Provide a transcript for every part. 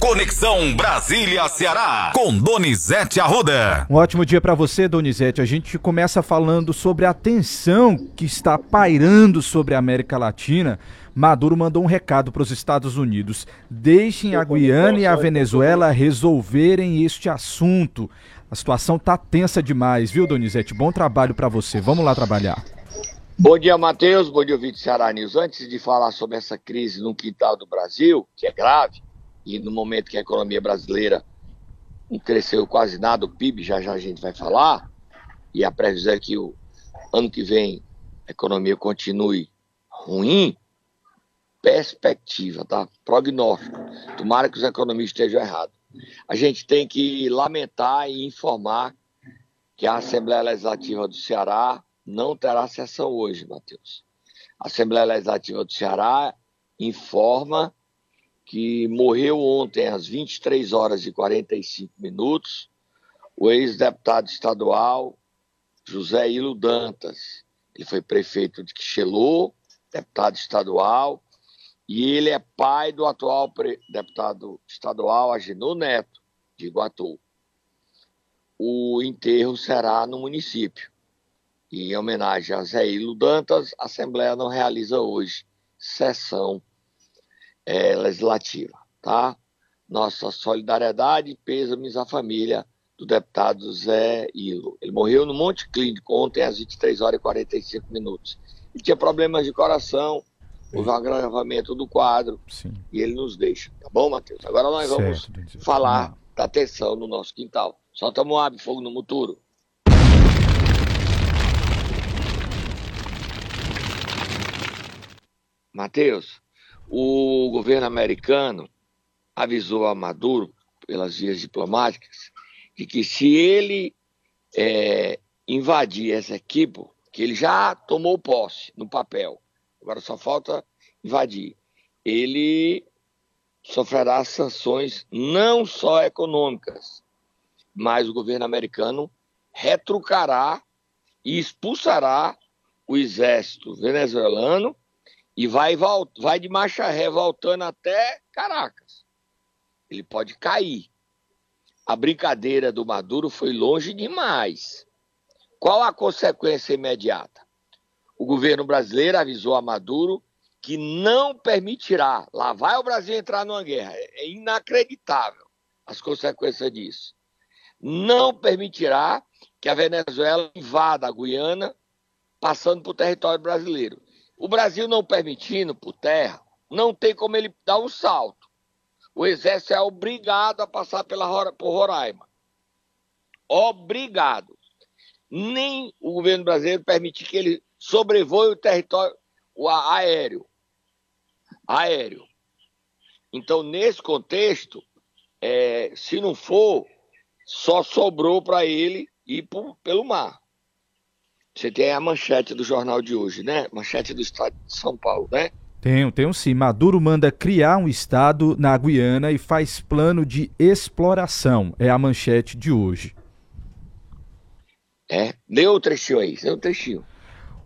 Conexão Brasília-Ceará, com Donizete Arruda. Um ótimo dia para você, Donizete. A gente começa falando sobre a tensão que está pairando sobre a América Latina. Maduro mandou um recado para os Estados Unidos: deixem a Guiana e a Venezuela resolverem este assunto. A situação tá tensa demais, viu, Donizete? Bom trabalho para você. Vamos lá trabalhar. Bom dia, Matheus. Bom dia, ouvinte Ceará News. Antes de falar sobre essa crise no quintal do Brasil, que é grave, e no momento que a economia brasileira não cresceu quase nada, o PIB, já já a gente vai falar, e a previsão é que o ano que vem a economia continue ruim, perspectiva, tá? Prognóstico. Tomara que os economistas estejam errados. A gente tem que lamentar e informar que a Assembleia Legislativa do Ceará não terá sessão hoje, Matheus. A Assembleia Legislativa do Ceará informa que morreu ontem às 23 horas e 45 minutos o ex-deputado estadual José Hilo Dantas. Ele foi prefeito de Quixelô, deputado estadual, e ele é pai do atual deputado estadual Agenor Neto, de Iguatu. O enterro será no município. E em homenagem a Zé Hilo Dantas, a Assembleia não realiza hoje sessão é, legislativa, tá? Nossa solidariedade e pêsames à família do deputado Zé Hilo. Ele morreu no Monte Clínico ontem às 23 horas e 45 minutos. Ele tinha problemas de coração, houve um agravamento do quadro Sim. e ele nos deixa, tá bom, Matheus? Agora nós vamos certo, falar da atenção no nosso quintal. Solta Moab, fogo no muturo. Matheus, o governo americano avisou a Maduro, pelas vias diplomáticas, de que se ele é, invadir essa equipe, que ele já tomou posse no papel, agora só falta invadir, ele sofrerá sanções não só econômicas, mas o governo americano retrucará e expulsará o exército venezuelano e vai, vai de marcha ré voltando até Caracas. Ele pode cair. A brincadeira do Maduro foi longe demais. Qual a consequência imediata? O governo brasileiro avisou a Maduro que não permitirá. Lá vai o Brasil entrar numa guerra. É inacreditável as consequências disso. Não permitirá que a Venezuela invada a Guiana, passando por território brasileiro. O Brasil não permitindo por terra, não tem como ele dar um salto. O exército é obrigado a passar pela, por Roraima. Obrigado. Nem o governo brasileiro permitir que ele sobrevoe o território o aéreo. Aéreo. Então, nesse contexto, é, se não for, só sobrou para ele ir por, pelo mar. Você tem a manchete do jornal de hoje, né? Manchete do estado de São Paulo, né? Tenho, tenho sim. Maduro manda criar um estado na Guiana e faz plano de exploração. É a manchete de hoje. É, deu o trechinho aí, deu o trechinho.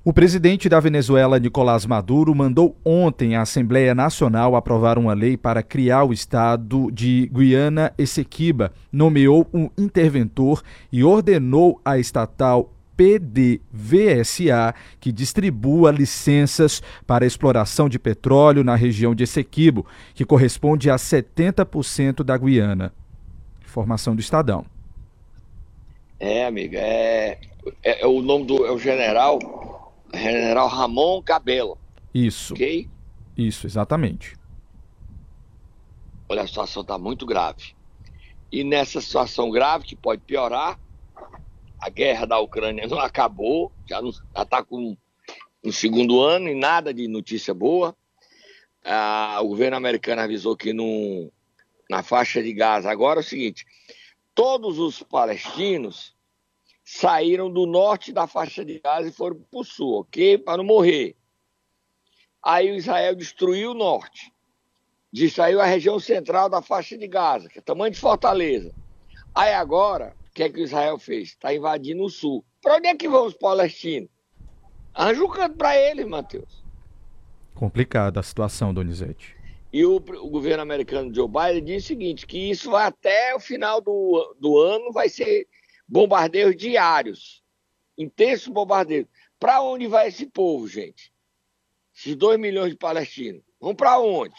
O presidente da Venezuela, Nicolás Maduro, mandou ontem à Assembleia Nacional aprovar uma lei para criar o estado de Guiana Essequiba, nomeou um interventor e ordenou à estatal PDVSA, que distribua licenças para exploração de petróleo na região de Essequibo, que corresponde a 70% da Guiana. Informação do Estadão. É, amiga, é, é, é, o nome do é o general, general Ramon Cabelo. Isso. Ok? Isso, exatamente. Olha, a situação está muito grave. E nessa situação grave, que pode piorar, a guerra da Ucrânia não acabou, já está com um segundo ano e nada de notícia boa. Ah, o governo americano avisou que no, na faixa de Gaza. Agora é o seguinte: todos os palestinos saíram do norte da faixa de Gaza e foram para o sul, ok? Para não morrer. Aí o Israel destruiu o norte, destruiu a região central da faixa de Gaza, que é tamanho de Fortaleza. Aí agora que é que Israel fez? Está invadindo o sul. Para onde é que vão os palestinos? Arranja um canto para eles, Matheus. Complicada a situação, Donizete. E o, o, governo americano Joe Biden diz o seguinte, que isso vai até o final do, do ano, vai ser bombardeios diários, intensos bombardeios. Para onde vai esse povo, gente? Esses 2 milhões de palestinos. Vão para onde?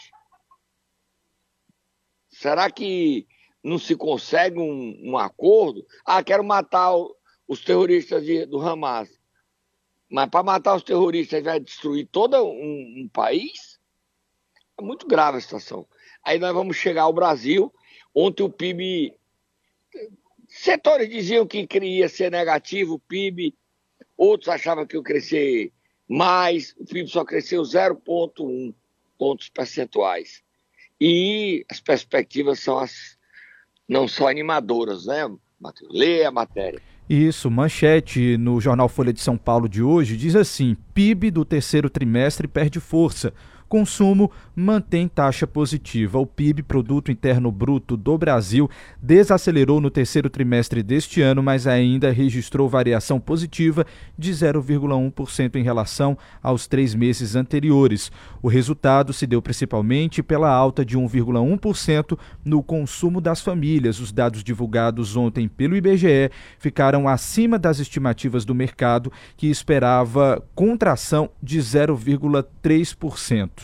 Será que não se consegue um, um acordo? Ah, quero matar o, os terroristas de, do Hamas. Mas para matar os terroristas vai destruir todo um, um país? É muito grave a situação. Aí nós vamos chegar ao Brasil, ontem o PIB. Setores diziam que ia ser negativo o PIB, outros achavam que ia crescer mais, o PIB só cresceu 0,1 pontos percentuais. E as perspectivas são as, não são animadoras, né, Matheus? Lê a matéria. Isso, manchete no jornal Folha de São Paulo de hoje diz assim: PIB do terceiro trimestre perde força. Consumo mantém taxa positiva. O PIB, Produto Interno Bruto do Brasil, desacelerou no terceiro trimestre deste ano, mas ainda registrou variação positiva de 0,1% em relação aos três meses anteriores. O resultado se deu principalmente pela alta de 1,1% no consumo das famílias. Os dados divulgados ontem pelo IBGE ficaram acima das estimativas do mercado, que esperava contração de 0,3%.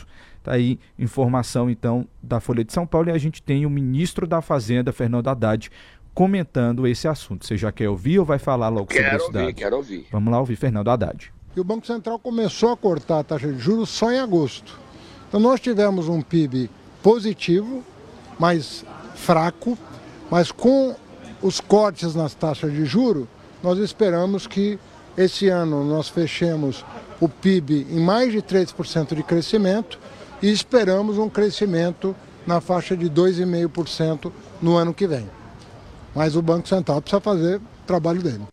Tá aí informação então da Folha de São Paulo e a gente tem o ministro da Fazenda, Fernando Haddad, comentando esse assunto. Você já quer ouvir ou vai falar logo quero sobre esse ouvir, dado? Quero ouvir. Vamos lá ouvir Fernando Haddad. E o Banco Central começou a cortar a taxa de juros só em agosto. Então nós tivemos um PIB positivo, mas fraco, mas com os cortes nas taxas de juro, nós esperamos que esse ano nós fechemos o PIB em mais de 3% de crescimento e esperamos um crescimento na faixa de 2,5% no ano que vem. Mas o Banco Central precisa fazer o trabalho dele.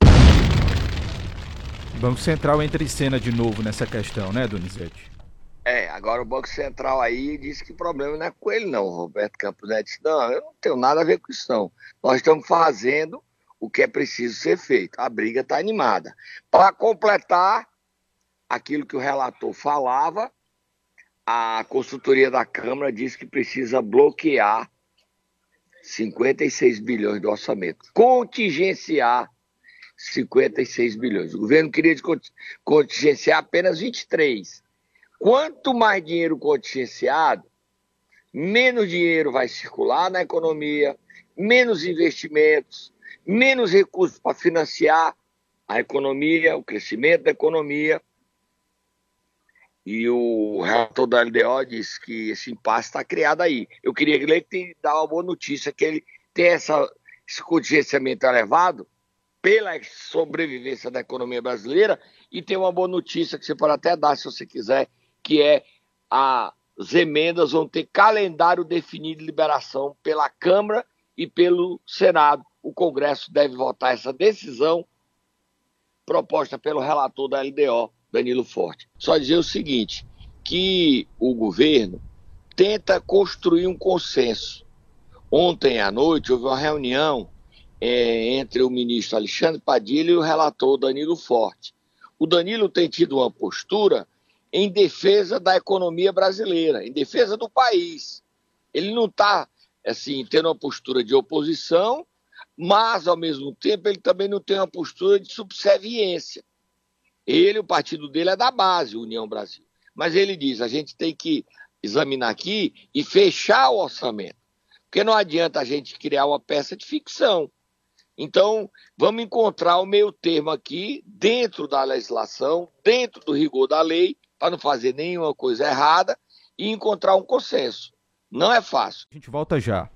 O Banco Central entra em cena de novo nessa questão, né, Donizete? É, agora o Banco Central aí disse que o problema não é com ele, não. O Roberto Campos Neto disse: não, eu não tenho nada a ver com isso, não. Nós estamos fazendo o que é preciso ser feito. A briga está animada. Para completar aquilo que o relator falava, a consultoria da Câmara diz que precisa bloquear 56 bilhões do orçamento, contingenciar 56 bilhões. O governo queria contingenciar apenas 23. Quanto mais dinheiro contingenciado, menos dinheiro vai circular na economia, menos investimentos, menos recursos para financiar a economia, o crescimento da economia e o relator da LDO disse que esse impasse está criado aí. Eu queria ler que dar uma boa notícia, que ele tem essa, esse contingenciamento elevado pela sobrevivência da economia brasileira e tem uma boa notícia que você pode até dar se você quiser, que é as emendas vão ter calendário definido de liberação pela Câmara e pelo Senado. O Congresso deve votar essa decisão proposta pelo relator da LDO Danilo Forte. Só dizer o seguinte, que o governo tenta construir um consenso. Ontem à noite houve uma reunião é, entre o ministro Alexandre Padilha e o relator Danilo Forte. O Danilo tem tido uma postura em defesa da economia brasileira, em defesa do país. Ele não está assim tendo uma postura de oposição, mas ao mesmo tempo ele também não tem uma postura de subserviência. Ele, o partido dele é da base, União Brasil. Mas ele diz: a gente tem que examinar aqui e fechar o orçamento. Porque não adianta a gente criar uma peça de ficção. Então, vamos encontrar o meio termo aqui, dentro da legislação, dentro do rigor da lei, para não fazer nenhuma coisa errada e encontrar um consenso. Não é fácil. A gente volta já.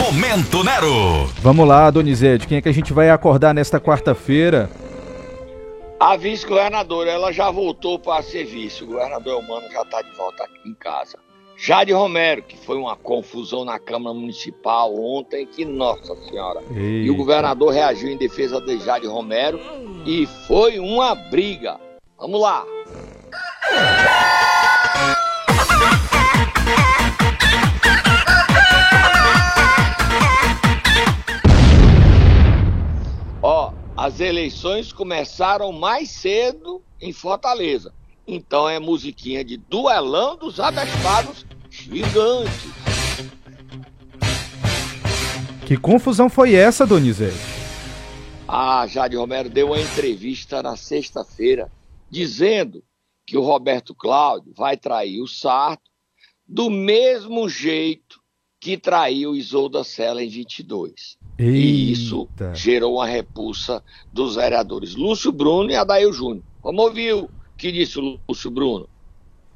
Momento Nero. Vamos lá, Donizete, quem é que a gente vai acordar nesta quarta-feira? A vice-governadora, ela já voltou para serviço. O governador Humano já está de volta aqui em casa. Jade Romero, que foi uma confusão na Câmara Municipal ontem, que nossa senhora. Eita. E o governador reagiu em defesa de Jade Romero e foi uma briga. Vamos lá. As eleições começaram mais cedo em Fortaleza. Então é musiquinha de duelão dos abespados gigantes. Que confusão foi essa, Donizete? A Jade Romero deu uma entrevista na sexta-feira dizendo que o Roberto Cláudio vai trair o Sarto do mesmo jeito que traiu Isolda Sela em 22. Eita. E isso gerou uma repulsa dos vereadores Lúcio Bruno e Adail Júnior. Vamos ouvir o que disse o Lúcio Bruno.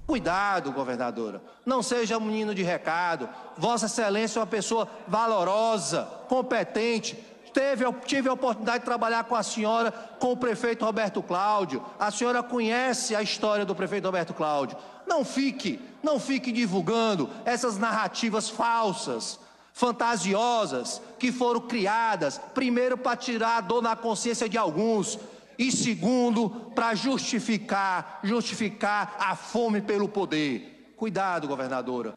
Cuidado, governadora. Não seja um menino de recado. Vossa Excelência é uma pessoa valorosa, competente. Teve, tive a oportunidade de trabalhar com a senhora, com o prefeito Roberto Cláudio. A senhora conhece a história do prefeito Roberto Cláudio. Não fique, não fique divulgando essas narrativas falsas, fantasiosas, que foram criadas, primeiro para tirar a dor na consciência de alguns, e segundo, para justificar, justificar a fome pelo poder. Cuidado, governadora.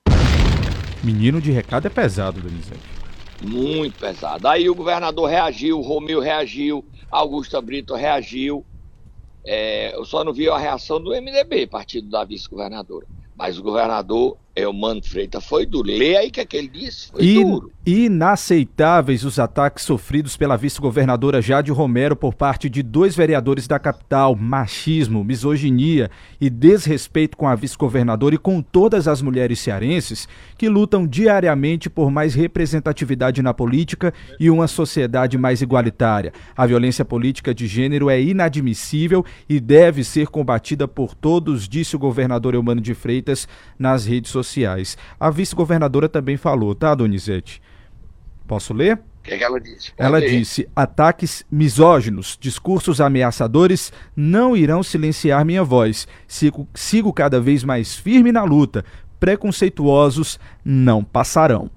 Menino de recado é pesado, Donizete. Muito pesado. Aí o governador reagiu, o Romeu reagiu, Augusta Brito reagiu. É, eu só não vi a reação do MDB, partido da vice-governadora. Mas o governador Elmano Freitas foi duro. Lê aí o que, é que ele disse. Foi In, duro. Inaceitáveis os ataques sofridos pela vice-governadora Jade Romero por parte de dois vereadores da capital. Machismo, misoginia e desrespeito com a vice-governadora e com todas as mulheres cearenses que lutam diariamente por mais representatividade na política e uma sociedade mais igualitária. A violência política de gênero é inadmissível e deve ser combatida por todos, disse o governador Eumano de Freitas nas redes sociais. A vice-governadora também falou, tá, Donizete? Posso ler? O que, é que ela disse? Pode Ela ler. disse: ataques misóginos, discursos ameaçadores não irão silenciar minha voz. Sigo, sigo cada vez mais firme na luta. Preconceituosos não passarão.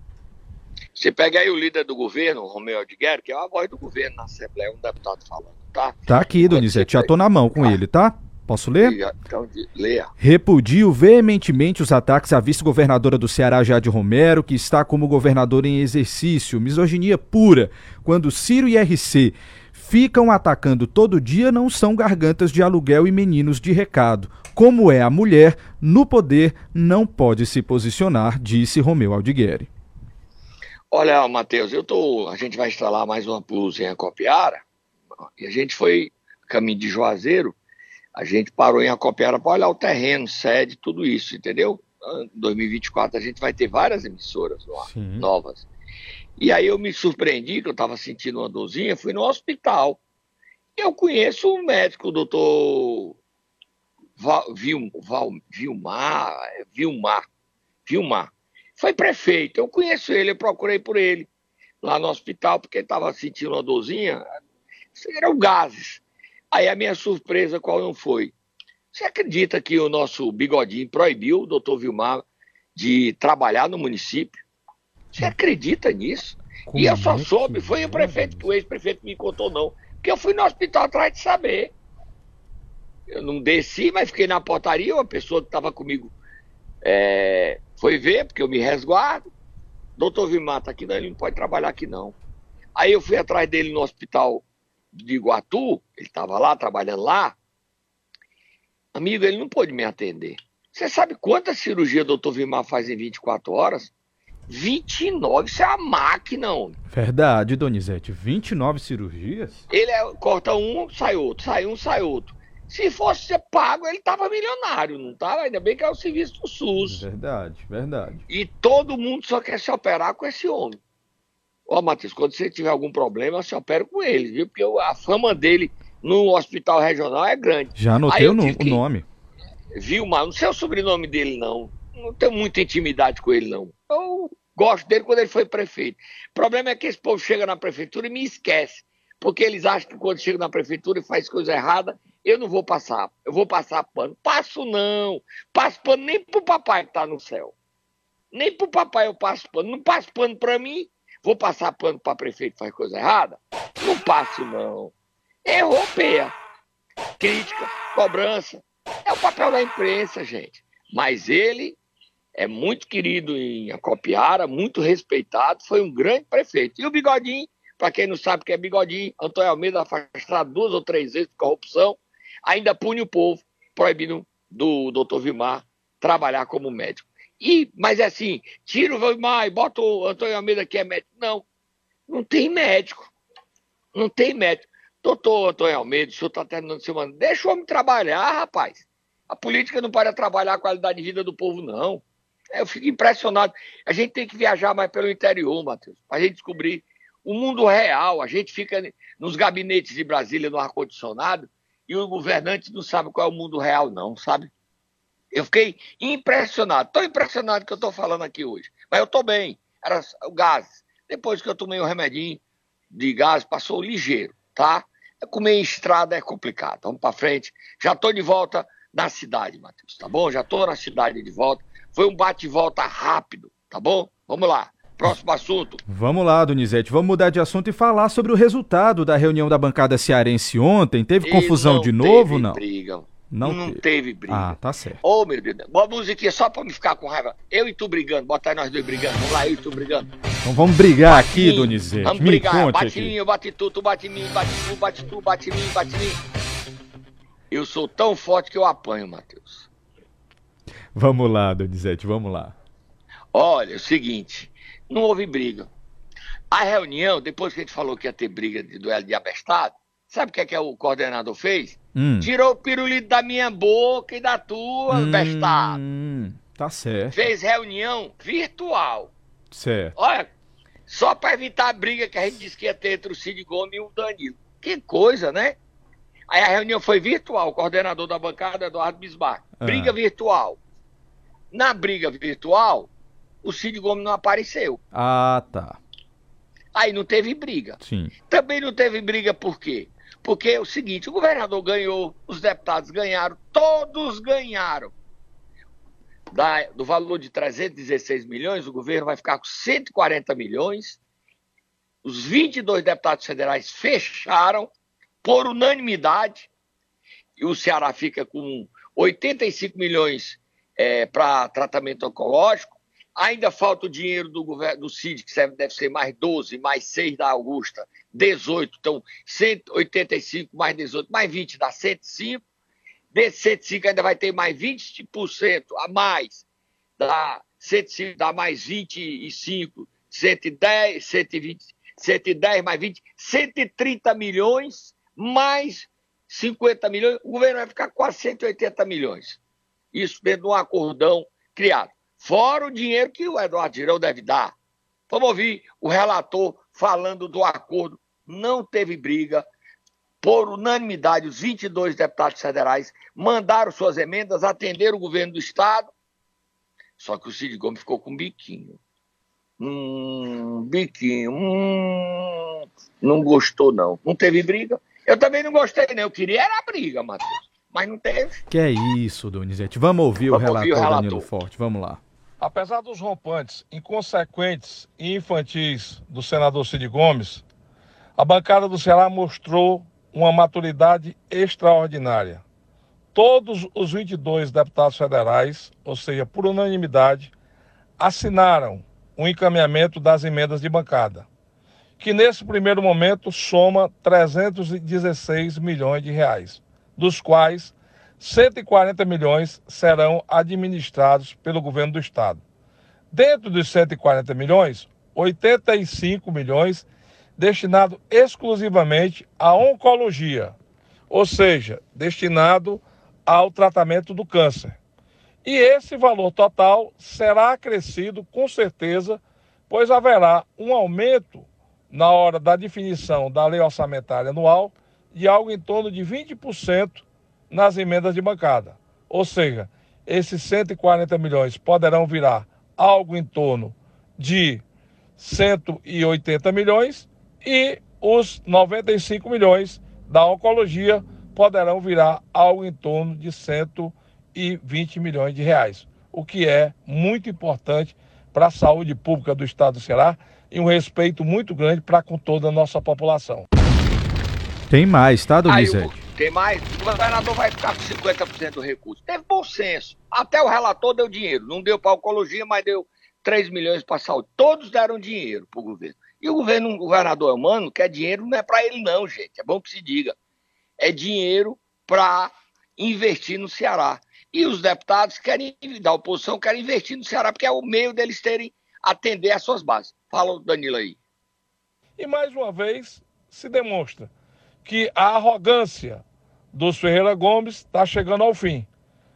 Você pega aí o líder do governo, Romeu Aldiguero, que é a voz do governo na Assembleia, um deputado falando, tá? Tá aqui, Donizete, já tô na mão com ele, tá? Posso ler? Então, leia. Repudio veementemente os ataques à vice-governadora do Ceará, Jade Romero, que está como governador em exercício. Misoginia pura. Quando Ciro e RC ficam atacando todo dia, não são gargantas de aluguel e meninos de recado. Como é a mulher, no poder não pode se posicionar, disse Romeu Aldigueri. Olha, Matheus, eu tô. A gente vai instalar mais uma plus em Acopiara. E a gente foi caminho de Juazeiro. A gente parou em Acopiara para olhar o terreno, sede, tudo isso, entendeu? Em 2024 a gente vai ter várias emissoras lá, Sim. novas. E aí eu me surpreendi que eu estava sentindo uma dorzinha, fui no hospital. Eu conheço um médico, o doutor Val, Vil, Val, Vilmar, Vilmar, Vilmar. Foi prefeito, eu conheço ele, eu procurei por ele lá no hospital, porque estava sentindo uma dorzinha, eram gases. Aí a minha surpresa qual não foi? Você acredita que o nosso bigodinho proibiu o doutor Vilmar de trabalhar no município? Você acredita nisso? Como e eu só é soube, foi o prefeito, que o ex-prefeito me contou, não. Porque eu fui no hospital atrás de saber. Eu não desci, mas fiquei na portaria, uma pessoa que estava comigo é, foi ver, porque eu me resguardo. Doutor Vilmar tá aqui, não, ele não pode trabalhar aqui não. Aí eu fui atrás dele no hospital de Iguatu, ele estava lá, trabalhando lá. Amigo, ele não pôde me atender. Você sabe quantas cirurgias o doutor Vilmar faz em 24 horas? 29, isso é a máquina, homem. Verdade, Donizete. 29 cirurgias? Ele é- corta um, sai outro, sai um, sai outro. Se fosse ser pago, ele tava milionário, não tava? Ainda bem que é o serviço do SUS. Verdade, verdade. E todo mundo só quer se operar com esse homem. Ó, Matheus, quando você tiver algum problema, se opera com ele, viu? Porque a fama dele no hospital regional é grande. Já anotei eu o, no- o nome. Vilmar, não sei o sobrenome dele, não. Não tenho muita intimidade com ele, não. Eu gosto dele quando ele foi prefeito. O problema é que esse povo chega na prefeitura e me esquece. Porque eles acham que quando chega na prefeitura e faz coisa errada, eu não vou passar. Eu vou passar pano. Passo não. Passo pano nem pro papai que tá no céu. Nem pro papai eu passo pano. Não passo pano pra mim. Vou passar pano pra prefeito faz coisa errada? Não passo, não. Errou, peia. Crítica, cobrança. É o papel da imprensa, gente. Mas ele é muito querido em Acopiara, muito respeitado, foi um grande prefeito. E o Bigodinho, para quem não sabe o que é Bigodinho, Antônio Almeida afastado duas ou três vezes por corrupção, ainda pune o povo, proibindo do doutor Vimar trabalhar como médico. E, mas é assim, tira o Vimar e bota o Antônio Almeida que é médico. Não, não tem médico. Não tem médico. Doutor Antônio Almeida, o senhor está terminando semana. Deixa o homem trabalhar, rapaz. A política não pode trabalhar a qualidade de vida do povo, não. Eu fico impressionado. A gente tem que viajar mais pelo interior, Matheus, para a gente descobrir o mundo real. A gente fica nos gabinetes de Brasília, no ar-condicionado, e os governantes não sabem qual é o mundo real, não, sabe? Eu fiquei impressionado, tão impressionado que eu estou falando aqui hoje. Mas eu estou bem, era o gás. Depois que eu tomei o um remedinho de gás, passou ligeiro, tá? Comer em estrada é complicado. Vamos para frente. Já estou de volta na cidade, Matheus, tá bom? Já estou na cidade de volta. Foi um bate-volta rápido, tá bom? Vamos lá. Próximo assunto. Vamos lá, Donizete. Vamos mudar de assunto e falar sobre o resultado da reunião da bancada cearense ontem. Teve confusão de novo, não? Briga. Não, não teve. teve briga. Ah, tá certo. Ô, oh, meu Deus. Boa musiquinha só pra me ficar com raiva. Eu e tu brigando. Bota aí nós dois brigando. Vamos lá, eu e tu brigando. Então vamos brigar aqui, Donizete. Vamos me brigar. Bate aqui. mim, eu bate tu, tu bate mim, bate tu, bate tu, bate mim, bate mim. Eu sou tão forte que eu apanho, Matheus. Vamos lá, Donizete, vamos lá. Olha, é o seguinte, não houve briga. A reunião, depois que a gente falou que ia ter briga de duelo de abestado, sabe o que é que o coordenador fez? Hum. Tirou o pirulito da minha boca e da tua, hum, abestado. Tá certo. Fez reunião virtual. Certo. Olha, só para evitar a briga que a gente disse que ia ter entre o Cid Gomes e o Danilo. Que coisa, né? Aí a reunião foi virtual, o coordenador da bancada, Eduardo Bismarck. Ah. Briga virtual. Na briga virtual, o Cid Gomes não apareceu. Ah, tá. Aí não teve briga. Sim. Também não teve briga por quê? Porque é o seguinte, o governador ganhou, os deputados ganharam, todos ganharam. Da, do valor de 316 milhões, o governo vai ficar com 140 milhões. Os 22 deputados federais fecharam por unanimidade. E o Ceará fica com 85 milhões é, para tratamento oncológico. Ainda falta o dinheiro do, do CID, que deve ser mais 12, mais 6 da Augusta, 18. Então, 185 mais 18, mais 20 dá 105. Desse 105 ainda vai ter mais 20% a mais. Dá 105, dá mais 25, 110, 120, 110 mais 20, 130 milhões, mais 50 milhões. O governo vai ficar quase 180 milhões. Isso dentro de um acordão criado. Fora o dinheiro que o Eduardo Girão deve dar. Vamos ouvir o relator falando do acordo. Não teve briga. Por unanimidade, os 22 deputados federais mandaram suas emendas, atenderam o governo do Estado. Só que o Cid Gomes ficou com um biquinho. Hum, biquinho. Hum, não gostou, não. Não teve briga. Eu também não gostei, não. Eu queria era briga, Matheus mas não teve. Que é isso, Donizete. Vamos ouvir Vamos o relator, ouvir o relator Danilo Forte. Vamos lá. Apesar dos rompantes inconsequentes e infantis do senador Cid Gomes, a bancada do Ceará mostrou uma maturidade extraordinária. Todos os 22 deputados federais, ou seja, por unanimidade, assinaram o encaminhamento das emendas de bancada, que nesse primeiro momento soma 316 milhões de reais dos quais 140 milhões serão administrados pelo governo do estado. Dentro dos 140 milhões, 85 milhões destinado exclusivamente à oncologia, ou seja, destinado ao tratamento do câncer. E esse valor total será acrescido com certeza, pois haverá um aumento na hora da definição da lei orçamentária anual de algo em torno de 20% nas emendas de bancada. Ou seja, esses 140 milhões poderão virar algo em torno de 180 milhões e os 95 milhões da oncologia poderão virar algo em torno de 120 milhões de reais, o que é muito importante para a saúde pública do estado do Ceará e um respeito muito grande para com toda a nossa população. Tem mais, tá, Donizete? Aí, tem mais. O governador vai ficar com 50% do recurso. Teve bom senso. Até o relator deu dinheiro. Não deu para a oncologia, mas deu 3 milhões para a saúde. Todos deram dinheiro para o governo. E o governo, o governador humano, quer dinheiro não é para ele, não, gente. É bom que se diga. É dinheiro para investir no Ceará. E os deputados querem, da oposição, querem investir no Ceará, porque é o meio deles terem atender às suas bases. Fala, Danilo, aí. E mais uma vez se demonstra que a arrogância dos Ferreira Gomes está chegando ao fim.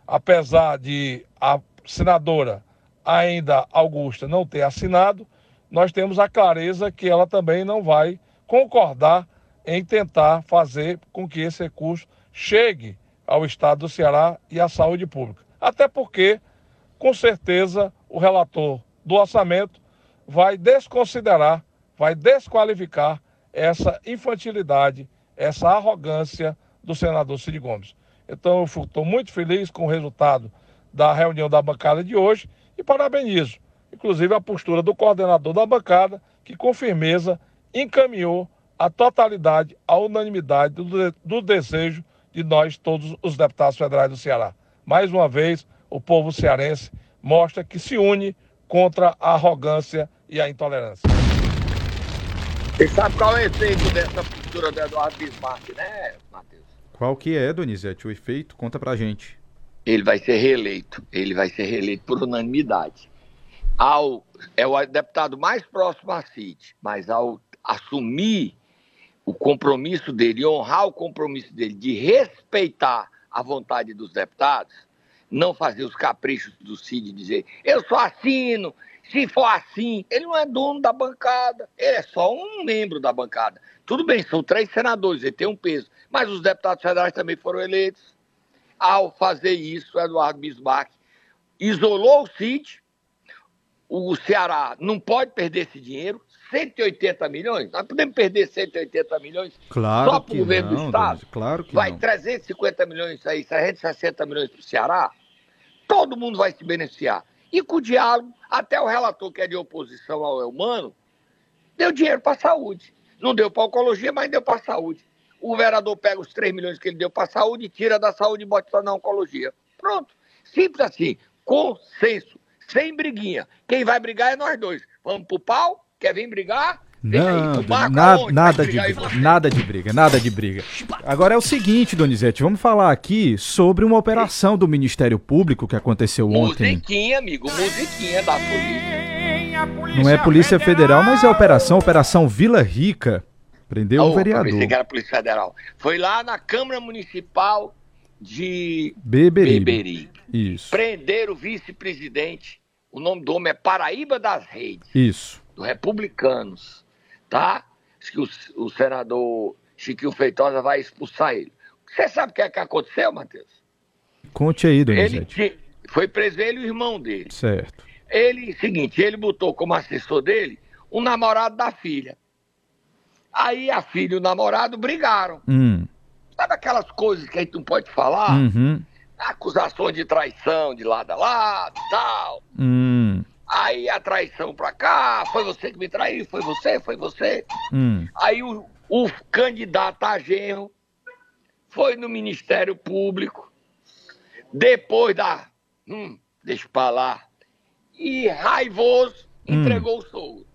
Apesar de a senadora ainda Augusta não ter assinado, nós temos a clareza que ela também não vai concordar em tentar fazer com que esse recurso chegue ao Estado do Ceará e à saúde pública. Até porque, com certeza, o relator do orçamento vai desconsiderar, vai desqualificar essa infantilidade, essa arrogância do senador Cid Gomes. Então, eu estou muito feliz com o resultado da reunião da bancada de hoje e parabenizo, inclusive, a postura do coordenador da bancada, que com firmeza encaminhou a totalidade, a unanimidade do, do desejo de nós, todos os deputados federais do Ceará. Mais uma vez, o povo cearense mostra que se une contra a arrogância e a intolerância. Você sabe qual é o efeito dessa postura do Eduardo Bismarck, né, Matheus? Qual que é, Donizete, o efeito? Conta pra gente. Ele vai ser reeleito. Ele vai ser reeleito por unanimidade. Ao, é o deputado mais próximo a Cid, mas ao assumir o compromisso dele, honrar o compromisso dele de respeitar a vontade dos deputados, não fazer os caprichos do Cid dizer eu só assino, se for assim, ele não é dono da bancada, ele é só um membro da bancada. Tudo bem, são três senadores, ele tem um peso, mas os deputados federais também foram eleitos. Ao fazer isso, Eduardo Bismarck isolou o Cid, o Ceará não pode perder esse dinheiro, 180 milhões, nós podemos perder 180 milhões claro só para o governo não, do Estado. claro que vai não. 350 milhões aí, 360 milhões para o Ceará, todo mundo vai se beneficiar. E com o diálogo, até o relator que é de oposição ao Elmano, deu dinheiro para a saúde. Não deu para oncologia, mas deu para a saúde. O governador pega os 3 milhões que ele deu para a saúde, tira da saúde e bota só na oncologia. Pronto. Simples assim. Consenso. Sem briguinha. Quem vai brigar é nós dois. Vamos pro pau? Quer vir brigar? Não, na- nada, de nada de briga, nada de briga. Agora é o seguinte, Donizete, vamos falar aqui sobre uma operação do Ministério Público que aconteceu ontem. Musiquinha, amigo. Musiquinha da polícia. Não é Polícia Federal, mas é operação, Operação Vila Rica. Prendeu um Oh, vereador. Pensei que era Polícia Federal. Foi lá na Câmara Municipal de Beberibe. Beberibe. Isso. Prender o vice-presidente. O nome do homem é Paraíba das Redes, Isso. do Republicanos. Tá? Diz que o, o senador Chiquinho Feitosa vai expulsar ele. Você sabe o que é que aconteceu, Matheus? Conte aí, Ele Donizete. ti- foi preso ele e o irmão dele. Certo. Ele, seguinte, ele botou como assessor dele um namorado da filha. Aí a filha e o namorado brigaram. Hum. Sabe aquelas coisas que a gente não pode falar? Uhum. Acusações de traição de lado a lado e tal. Hum. Aí a traição pra cá, foi você que me traiu, foi você, foi você. Hum. Aí o, o candidato a genro foi no Ministério Público, depois da. Hum, deixa pra lá. E raivoso, Hum. entregou o sogro.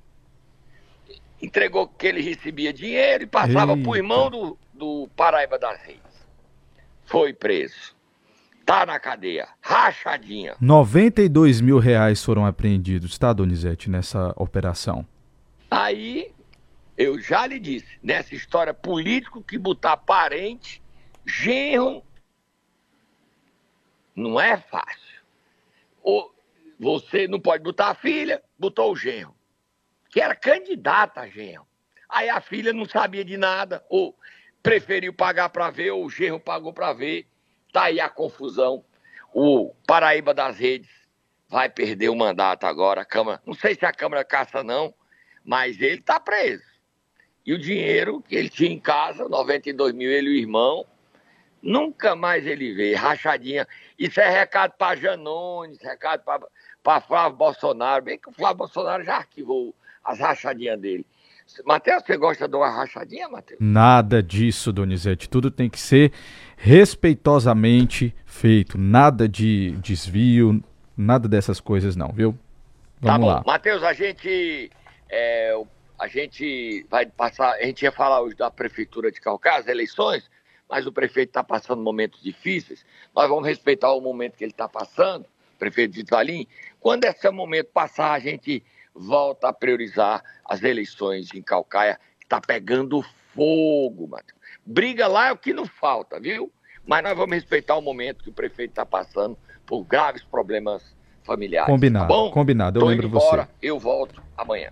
Entregou que ele recebia dinheiro e passava pro Eita. irmão do, do Paraíba das Reis. Foi preso. Tá na cadeia. Rachadinha. 92 mil reais foram apreendidos, tá, Donizete, nessa operação. Aí, eu já lhe disse, nessa história político que botar parente, genro, não é fácil. Ou você não pode botar a filha, botou o genro, que era candidata a genro. Aí a filha não sabia de nada, ou preferiu pagar para ver, ou o genro pagou para ver. Tá aí a confusão. O Paraíba das Redes vai perder o mandato agora. A Câmara, não sei se a Câmara caça não, mas ele está preso. E o dinheiro que ele tinha em casa, 92 mil, ele e o irmão, nunca mais ele vê. Rachadinha. Isso é recado para Janones, recado para Flávio Bolsonaro. Bem que o Flávio Bolsonaro já arquivou as rachadinhas dele. Matheus, você gosta de uma rachadinha, Matheus? Nada disso, Donizete. Tudo tem que ser respeitosamente feito. Nada de desvio, nada dessas coisas não, viu? Tá Vamos bom. lá. Matheus, a gente. é, a gente vai passar. A gente ia falar hoje da Prefeitura de Calcaia, as eleições, mas o prefeito está passando momentos difíceis. Nós vamos respeitar o momento que ele está passando, prefeito de Italim. Quando esse momento passar, a gente volta a priorizar as eleições em Calcaia, que está pegando fogo, Matheus. Briga lá é o que não falta, viu? Mas nós vamos respeitar o momento que o prefeito está passando por graves problemas familiares. Combinado, tá bom? combinado, eu Tô lembro embora, você. Eu volto amanhã.